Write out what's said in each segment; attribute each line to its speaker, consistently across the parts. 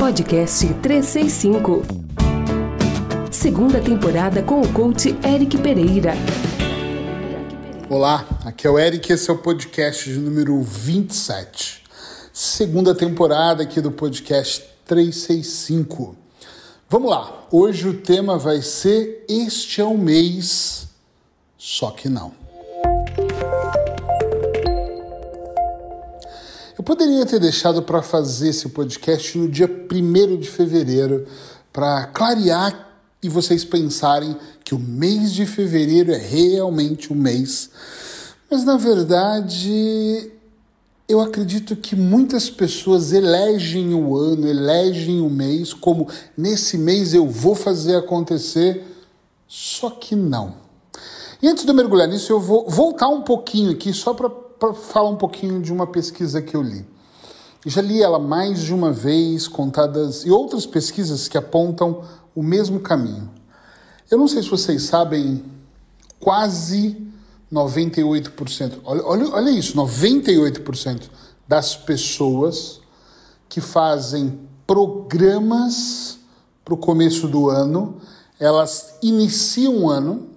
Speaker 1: Podcast 365. Segunda temporada com o coach Eric Pereira.
Speaker 2: Olá, aqui é o Eric, esse é o podcast de número 27. Segunda temporada aqui do podcast 365. Vamos lá, hoje o tema vai ser Este é o mês, só que não. Eu poderia ter deixado para fazer esse podcast no dia 1 de fevereiro, para clarear e vocês pensarem que o mês de fevereiro é realmente o mês. Mas na verdade, eu acredito que muitas pessoas elegem o ano, elegem o mês como nesse mês eu vou fazer acontecer, só que não. E antes de eu mergulhar nisso, eu vou voltar um pouquinho aqui só para falar um pouquinho de uma pesquisa que eu li. Já li ela mais de uma vez, contadas, e outras pesquisas que apontam o mesmo caminho. Eu não sei se vocês sabem, quase 98%, olha, olha, olha isso, 98% das pessoas que fazem programas para o começo do ano, elas iniciam o ano.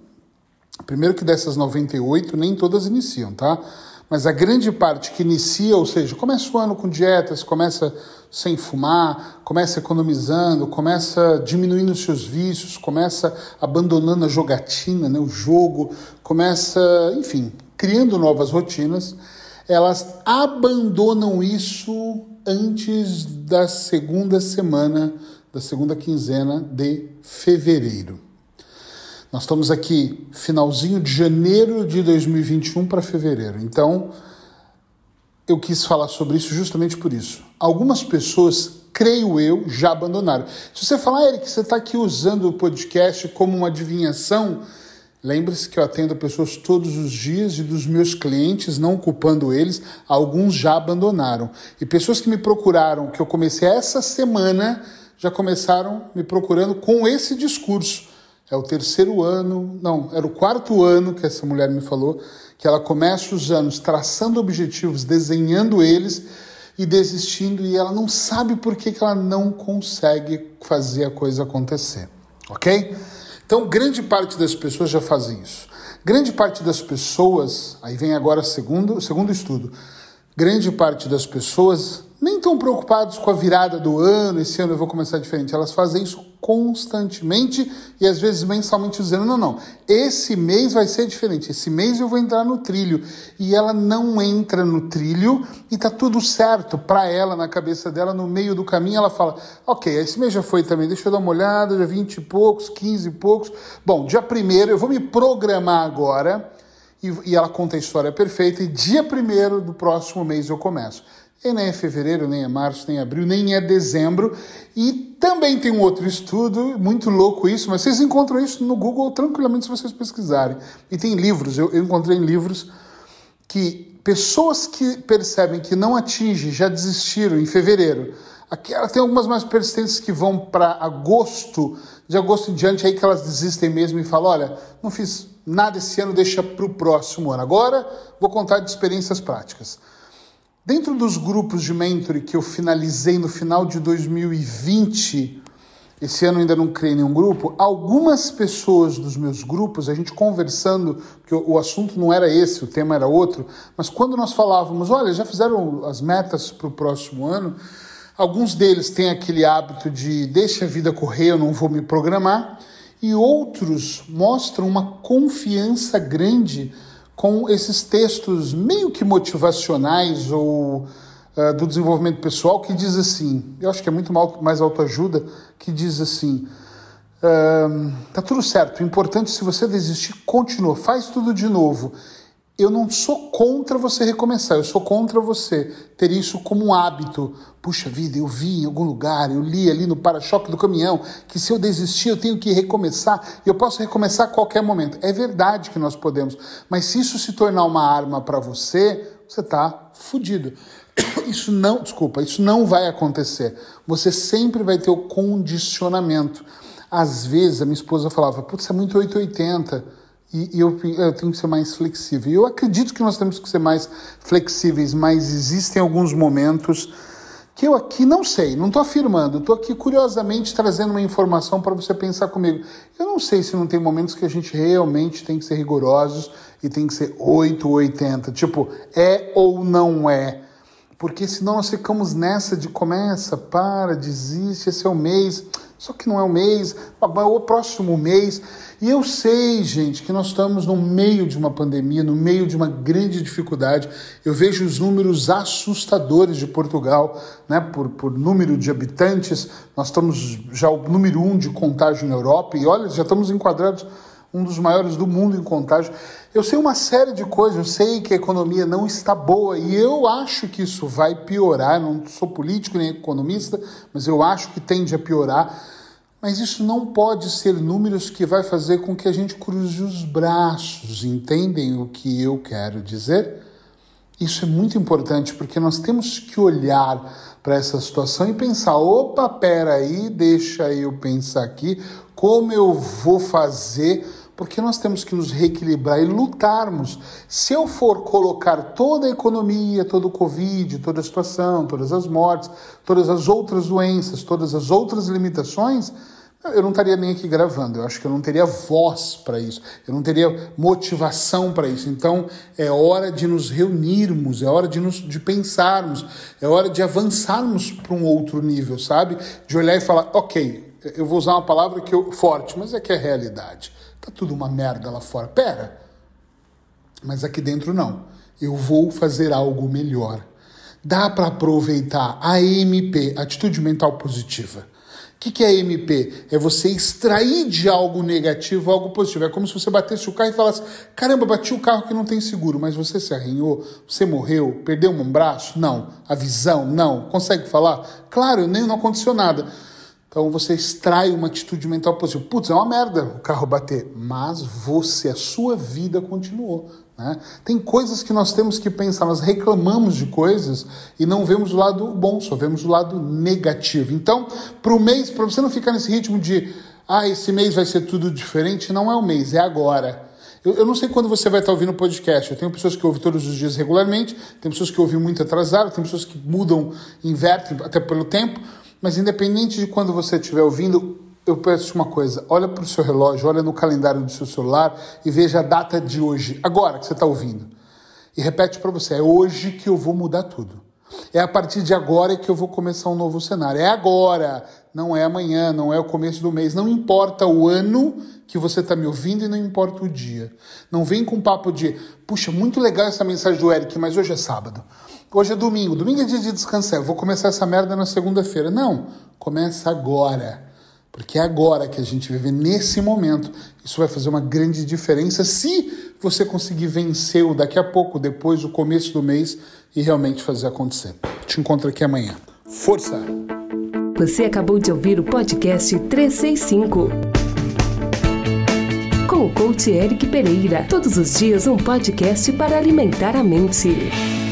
Speaker 2: Primeiro que dessas 98, nem todas iniciam, tá? Mas a grande parte que inicia, ou seja, começa o ano com dietas, começa sem fumar, começa economizando, começa diminuindo seus vícios, começa abandonando a jogatina, né, o jogo, começa, enfim, criando novas rotinas, elas abandonam isso antes da segunda semana, da segunda quinzena de fevereiro. Nós estamos aqui finalzinho de janeiro de 2021 para fevereiro. Então, eu quis falar sobre isso justamente por isso. Algumas pessoas, creio eu, já abandonaram. Se você falar, Eric, você está aqui usando o podcast como uma adivinhação, lembre-se que eu atendo pessoas todos os dias e dos meus clientes, não culpando eles, alguns já abandonaram. E pessoas que me procuraram, que eu comecei essa semana, já começaram me procurando com esse discurso é o terceiro ano, não, era o quarto ano que essa mulher me falou, que ela começa os anos traçando objetivos, desenhando eles e desistindo, e ela não sabe por que, que ela não consegue fazer a coisa acontecer, ok? Então, grande parte das pessoas já fazem isso. Grande parte das pessoas, aí vem agora o segundo, segundo estudo, grande parte das pessoas nem tão preocupados com a virada do ano, esse ano eu vou começar diferente. Elas fazem isso constantemente e às vezes mensalmente dizendo: não, não, esse mês vai ser diferente, esse mês eu vou entrar no trilho. E ela não entra no trilho e tá tudo certo para ela, na cabeça dela, no meio do caminho. Ela fala: ok, esse mês já foi também, deixa eu dar uma olhada, já 20 e poucos, 15 e poucos. Bom, dia primeiro eu vou me programar agora. E, e ela conta a história perfeita, e dia primeiro do próximo mês eu começo. E nem é fevereiro, nem é março, nem é abril, nem é dezembro. E também tem um outro estudo, muito louco isso, mas vocês encontram isso no Google tranquilamente se vocês pesquisarem. E tem livros, eu, eu encontrei livros que pessoas que percebem que não atingem, já desistiram em fevereiro. Aqui tem algumas mais persistentes que vão para agosto, de agosto em diante, aí que elas desistem mesmo e falam: olha, não fiz nada esse ano, deixa para o próximo ano. Agora vou contar de experiências práticas. Dentro dos grupos de mentoring que eu finalizei no final de 2020, esse ano ainda não criei nenhum grupo, algumas pessoas dos meus grupos, a gente conversando, porque o assunto não era esse, o tema era outro, mas quando nós falávamos, olha, já fizeram as metas para o próximo ano, alguns deles têm aquele hábito de deixa a vida correr, eu não vou me programar, e outros mostram uma confiança grande com esses textos meio que motivacionais ou uh, do desenvolvimento pessoal que diz assim, eu acho que é muito mais autoajuda, que diz assim, uh, tá tudo certo, o importante se você desistir, continua, faz tudo de novo eu não sou contra você recomeçar, eu sou contra você ter isso como um hábito. Puxa vida, eu vi em algum lugar, eu li ali no para-choque do caminhão que se eu desistir eu tenho que recomeçar e eu posso recomeçar a qualquer momento. É verdade que nós podemos, mas se isso se tornar uma arma para você, você está fudido. Isso não, desculpa, isso não vai acontecer. Você sempre vai ter o condicionamento. Às vezes a minha esposa falava, putz, é muito 880 e, e eu, eu, tenho que ser mais flexível. Eu acredito que nós temos que ser mais flexíveis, mas existem alguns momentos que eu aqui não sei, não estou afirmando, estou aqui curiosamente trazendo uma informação para você pensar comigo. Eu não sei se não tem momentos que a gente realmente tem que ser rigorosos e tem que ser 8 ou 80, tipo, é ou não é. Porque senão nós ficamos nessa de começa, para, desiste, esse é o mês, só que não é o mês, é o próximo mês. E eu sei, gente, que nós estamos no meio de uma pandemia, no meio de uma grande dificuldade. Eu vejo os números assustadores de Portugal, né, por, por número de habitantes. Nós estamos já o número um de contágio na Europa, e olha, já estamos enquadrados um dos maiores do mundo em contágio. Eu sei uma série de coisas, eu sei que a economia não está boa e eu acho que isso vai piorar. Não sou político nem economista, mas eu acho que tende a piorar. Mas isso não pode ser números que vai fazer com que a gente cruze os braços. Entendem o que eu quero dizer? Isso é muito importante porque nós temos que olhar para essa situação e pensar: opa, peraí, deixa eu pensar aqui como eu vou fazer porque nós temos que nos reequilibrar e lutarmos. Se eu for colocar toda a economia, todo o Covid, toda a situação, todas as mortes, todas as outras doenças, todas as outras limitações, eu não estaria nem aqui gravando. Eu acho que eu não teria voz para isso, eu não teria motivação para isso. Então é hora de nos reunirmos, é hora de, nos, de pensarmos, é hora de avançarmos para um outro nível, sabe? De olhar e falar, ok, eu vou usar uma palavra que eu, forte, mas é que é realidade. Tá tudo uma merda lá fora. Pera, mas aqui dentro não. Eu vou fazer algo melhor. Dá para aproveitar a MP, atitude mental positiva. O que, que é MP? É você extrair de algo negativo algo positivo. É como se você batesse o carro e falasse: caramba, bati o carro que não tem seguro, mas você se arranhou, você morreu, perdeu um braço? Não. A visão? Não. Consegue falar? Claro, nem não aconteceu nada. Então você extrai uma atitude mental positiva. Putz, é uma merda o carro bater, mas você, a sua vida continuou. Né? Tem coisas que nós temos que pensar, nós reclamamos de coisas e não vemos o lado bom, só vemos o lado negativo. Então, para o mês, para você não ficar nesse ritmo de ah, esse mês vai ser tudo diferente, não é o mês, é agora. Eu, eu não sei quando você vai estar ouvindo o podcast. Eu tenho pessoas que ouvem todos os dias regularmente, tem pessoas que ouvem muito atrasado, tem pessoas que mudam, invertem até pelo tempo. Mas independente de quando você estiver ouvindo, eu peço uma coisa: olha para o seu relógio, olha no calendário do seu celular e veja a data de hoje, agora que você está ouvindo. E repete para você: é hoje que eu vou mudar tudo. É a partir de agora que eu vou começar um novo cenário. É agora, não é amanhã, não é o começo do mês. Não importa o ano que você está me ouvindo e não importa o dia. Não vem com papo de, puxa, muito legal essa mensagem do Eric, mas hoje é sábado. Hoje é domingo, domingo é dia de descansar, eu vou começar essa merda na segunda-feira. Não, começa agora. Porque é agora que a gente vive, nesse momento. Isso vai fazer uma grande diferença se você conseguir vencer o daqui a pouco, depois do começo do mês e realmente fazer acontecer. Te encontro aqui amanhã. Força!
Speaker 1: Você acabou de ouvir o podcast 365 com o coach Eric Pereira. Todos os dias um podcast para alimentar a mente.